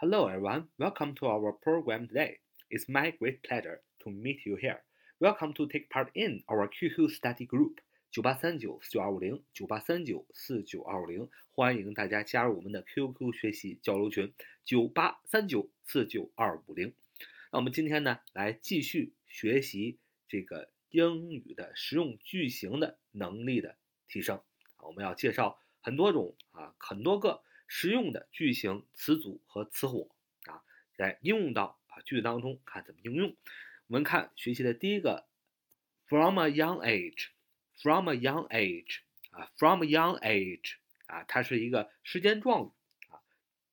Hello, everyone. Welcome to our program today. It's my great pleasure to meet you here. Welcome to take part in our QQ study group 九八三九四九二五零九八三九四九二五零，欢迎大家加入我们的 QQ 学习交流群九八三九四九二五零。那我们今天呢，来继续学习这个英语的实用句型的能力的提升。我们要介绍很多种啊，很多个。实用的句型、词组和词火啊，在应用到啊句子当中，看怎么应用。我们看学习的第一个，from a young age，from a young age 啊，from a young age 啊，它是一个时间状语啊，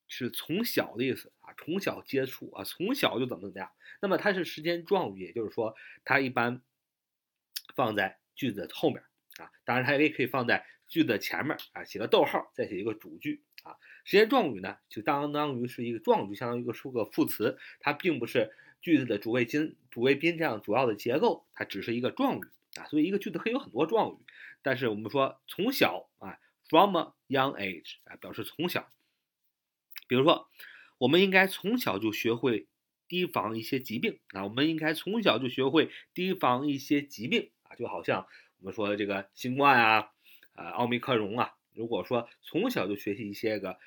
是从小的意思啊，从小接触啊，从小就怎么怎么样。那么它是时间状语，也就是说，它一般放在句子的后面啊，当然它也可以放在句子的前面啊，写个逗号，再写一个主句。啊，时间状语呢，就相当于是一个状语，相当于一个是个副词，它并不是句子的主谓宾、主谓宾这样主要的结构，它只是一个状语啊。所以一个句子可以有很多状语，但是我们说从小啊，from a young age 啊，表示从小。比如说，我们应该从小就学会提防一些疾病啊，我们应该从小就学会提防一些疾病啊，就好像我们说的这个新冠啊，呃，奥密克戎啊。如果说从小就学习一些个，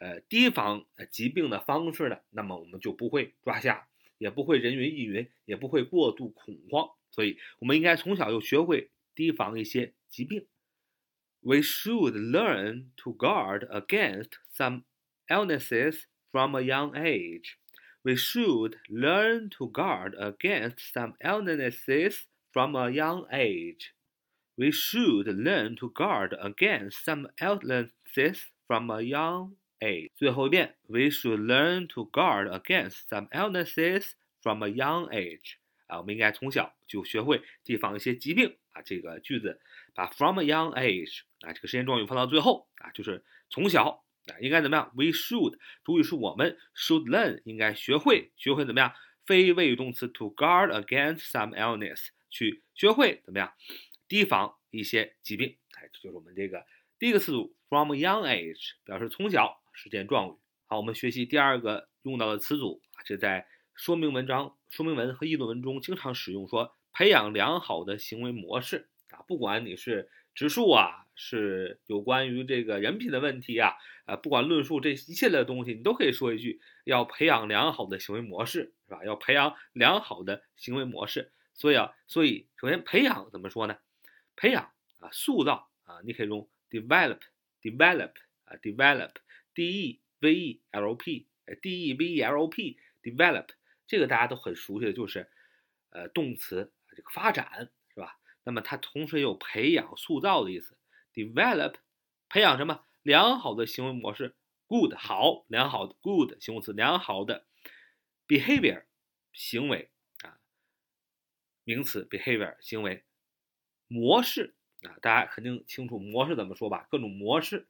呃，提防疾病的方式呢，那么我们就不会抓瞎，也不会人云亦云，也不会过度恐慌。所以，我们应该从小就学会提防一些疾病。We should learn to guard against some illnesses from a young age. We should learn to guard against some illnesses from a young age. We should learn to guard against some illnesses from a young age. 最后一遍，We should learn to guard against some illnesses from a young age. 啊，我们应该从小就学会提防一些疾病啊。这个句子把 from a young age 啊这个时间状语放到最后啊，就是从小啊应该怎么样？We should 主语是我们 should learn 应该学会学会怎么样？非谓语动词 to guard against some illness 去学会怎么样？ 提防一些疾病，哎，这就是我们这个第一个词组 from young age，表示从小，时间状语。好，我们学习第二个用到的词组，这在说明文章、说明文和议论文中经常使用，说培养良好的行为模式啊，不管你是植树啊，是有关于这个人品的问题啊，呃，不管论述这一切的东西，你都可以说一句，要培养良好的行为模式，是吧？要培养良好的行为模式。所以啊，所以首先培养怎么说呢？培养啊，塑造啊，你可以用 develop，develop 啊，develop，d e v e l p，d e v e l p，develop 这个大家都很熟悉的就是，呃，动词这个发展是吧？那么它同时有培养、塑造的意思。develop 培养什么？良好的行为模式，good 好，良好的 good 形容词，良好的 behavior 行为啊，名词 behavior 行为。模式啊，大家肯定清楚模式怎么说吧？各种模式，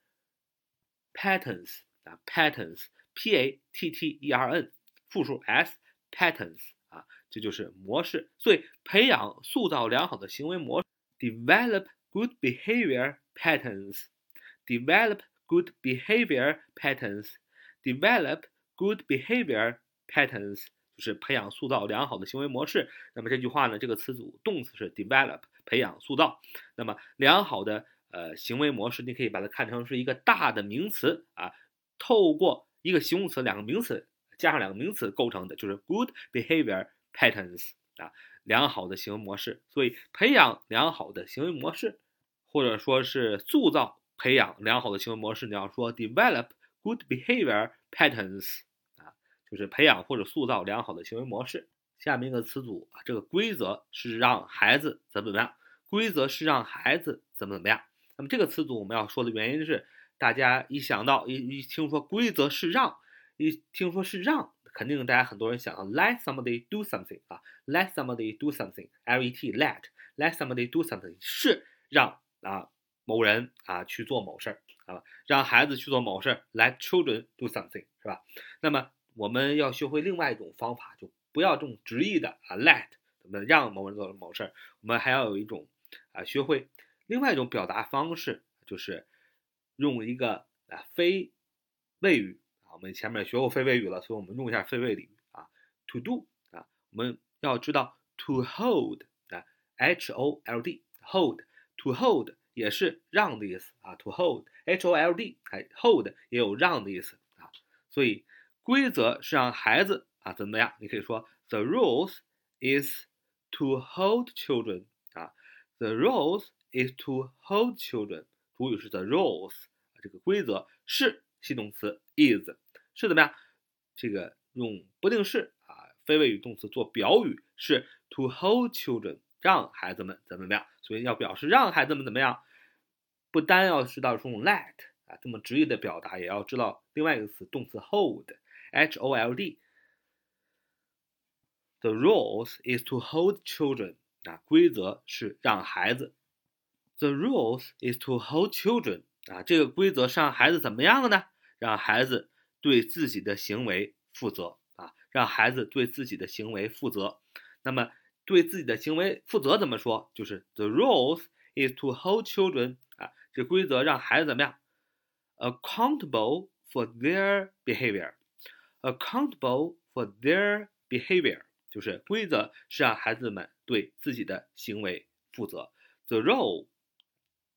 patterns 啊，patterns，p a t t e r n，复数 s，patterns 啊，这就是模式。所以培养、塑造良好的行为模式，develop good behavior patterns，develop good behavior patterns，develop good behavior patterns，就是培养、塑造良好的行为模式。那么这句话呢，这个词组动词是 develop。 培养、塑造，那么良好的呃行为模式，你可以把它看成是一个大的名词啊，透过一个形容词、两个名词加上两个名词构成的，就是 good behavior patterns 啊，良好的行为模式。所以培养良好的行为模式，或者说是塑造、培养良好的行为模式，你要说 develop good behavior patterns 啊，就是培养或者塑造良好的行为模式。下面一个词组啊，这个规则是让孩子怎么怎么样？规则是让孩子怎么怎么样？那么这个词组我们要说的原因是，大家一想到一一听说规则是让，一听说是让，肯定大家很多人想到 let somebody do something 啊，let somebody do something，L E T let let somebody do something 是让啊某人啊去做某事儿啊，让孩子去做某事儿，let children do something 是吧？那么我们要学会另外一种方法就。不要这种直译的啊，let 怎么让某人做某事儿，我们还要有一种啊，学会另外一种表达方式，就是用一个啊非谓语啊我们前面学过非谓语了，所以我们用一下非谓语啊。To do 啊，我们要知道 to hold 啊，h o l d hold to hold 也是让的意思啊。To hold h o l d 还 hold 也有让的意思啊。所以规则是让孩子啊怎么样？你可以说 The rules is to hold children 啊。The rules is to hold children。主语是 the rules，这个规则是系动词 is 是怎么样？这个用不定式啊，非谓语动词做表语是 to hold children，让孩子们怎么怎么样？所以要表示让孩子们怎么样，不单要知道用 let 啊这么直译的表达，也要知道另外一个词动词 hold，h o l d。The rules is to hold children 啊，规则是让孩子。The rules is to hold children 啊，这个规则是让孩子怎么样呢？让孩子对自己的行为负责啊，让孩子对自己的行为负责。那么对自己的行为负责怎么说？就是 The rules is to hold children 啊，这规则让孩子怎么样？Accountable for their behavior，accountable for their behavior 就是规则是让孩子们对自己的行为负责。The role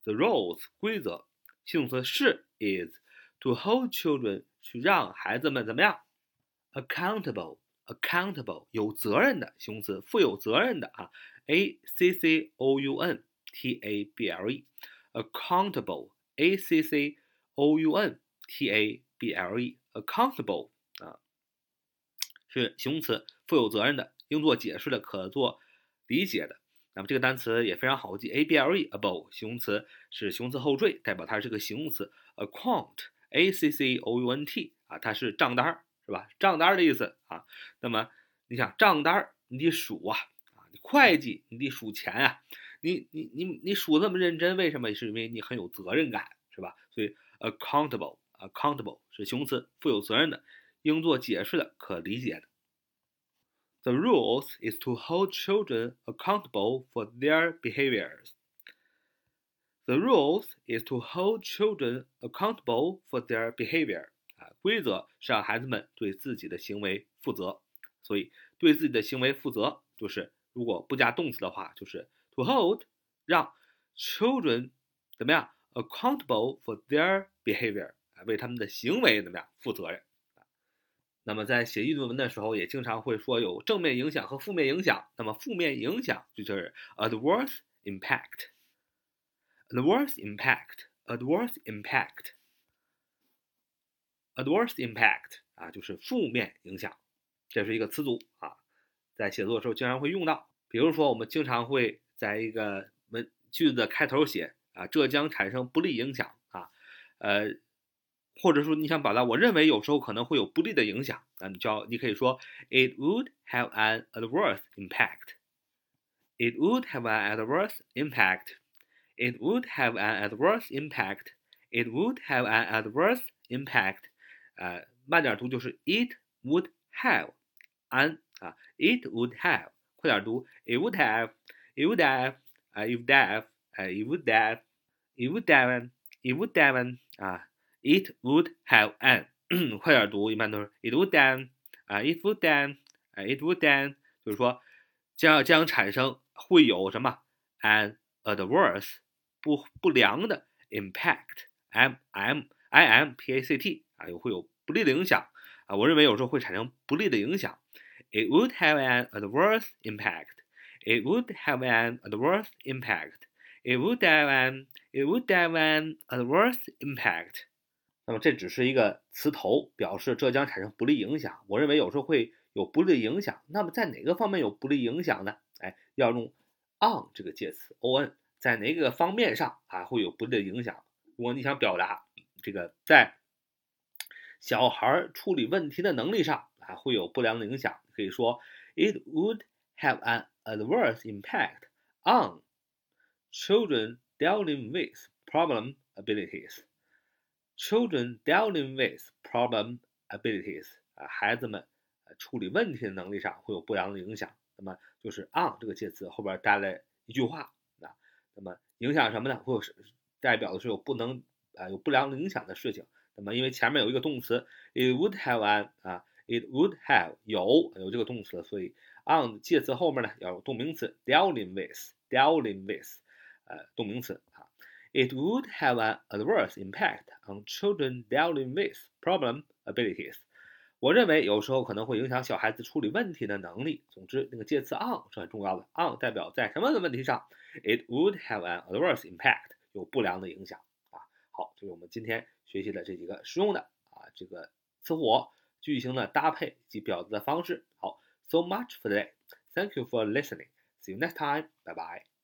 The rules 规则，形容词是 is to hold children 去让孩子们怎么样？accountable accountable 有责任的形容词，负有责任的啊，a c c o u n t a b l e accountable a c c o u n t a b l e accountable 啊， 是形容词，负有责任的，应做解释的，可做理解的。那么这个单词也非常好记，able，able 形容词是形容词后缀，代表它是个形容词。account，a c c o u n t 啊，它是账单，是吧？账单的意思啊。那么你想账单，你得数啊，啊，会计你得数钱啊，你你你你数这么认真，为什么？是因为你很有责任感，是吧？所以 accountable，accountable 是形容词，负有责任的，应做解释的，可理解的。The rules is to hold children accountable for their behaviors. The rules is to hold children accountable for their behavior. 啊，规则是让孩子们对自己的行为负责。所以，对自己的行为负责，就是如果不加动词的话，就是 to hold，让 children 怎么样 accountable for their behavior，啊，为他们的行为怎么样负责任。 那么在写议论文的时候，也经常会说有正面影响和负面影响。那么负面影响就是 adverse impact，adverse impact，adverse impact，adverse impact 啊，就是负面影响。这是一个词组啊，在写作的时候经常会用到。比如说，我们经常会在一个文句子的开头写啊，这将产生不利影响啊，呃。或者说你想表达，我认为有时候可能会有不利的影响，那你就要你可以说 it would have an adverse impact. It would have an adverse impact. It would have an adverse impact. It would have an adverse impact. 呃，慢点读就是 it would have an 啊，it would have，快点读 it would have, it would have 啊，it would have 啊，it would have, it would have, it would have 啊。 It would have an，快点读，一般都是 it would have 啊，it would have 啊，it would then，就是说将将产生会有什么 an adverse 不不良的 impact，m m i m p a c t 啊，有会有不利的影响啊，我认为有时候会产生不利的影响。It would have an adverse impact. It would have an adverse impact. It would have an it would have an adverse impact. 那么这只是一个词头，表示这将产生不利影响。我认为有时候会有不利影响。那么在哪个方面有不利影响呢？哎，要用 on 这个介词，on 在哪个方面上啊会有不利的影响？如果你想表达这个在小孩处理问题的能力上啊会有不良的影响，可以说 it would have an adverse impact on children dealing with problem abilities. Children dealing with problem abilities 啊，孩子们处理问题的能力上会有不良的影响。那么就是 on 这个介词后边带来一句话啊，那么影响什么呢？会有代表的是有不能啊有不良影响的事情。那么因为前面有一个动词，it would have an 啊，it would have 有有这个动词，所以 on 介词后面呢要有动名词 dealing with，dealing with，呃，动名词啊，it would have an adverse impact on children dealing with problem abilities。我认为有时候可能会影响小孩子处理问题的能力。总之，那个介词 on 是很重要的，on 代表在什么的问题上，it would have an adverse impact 有不良的影响啊。好，这是我们今天学习的这几个实用的啊这个词活、句型的搭配及表达的方式。好，so much for today. Thank you for listening. See you next time. Bye bye.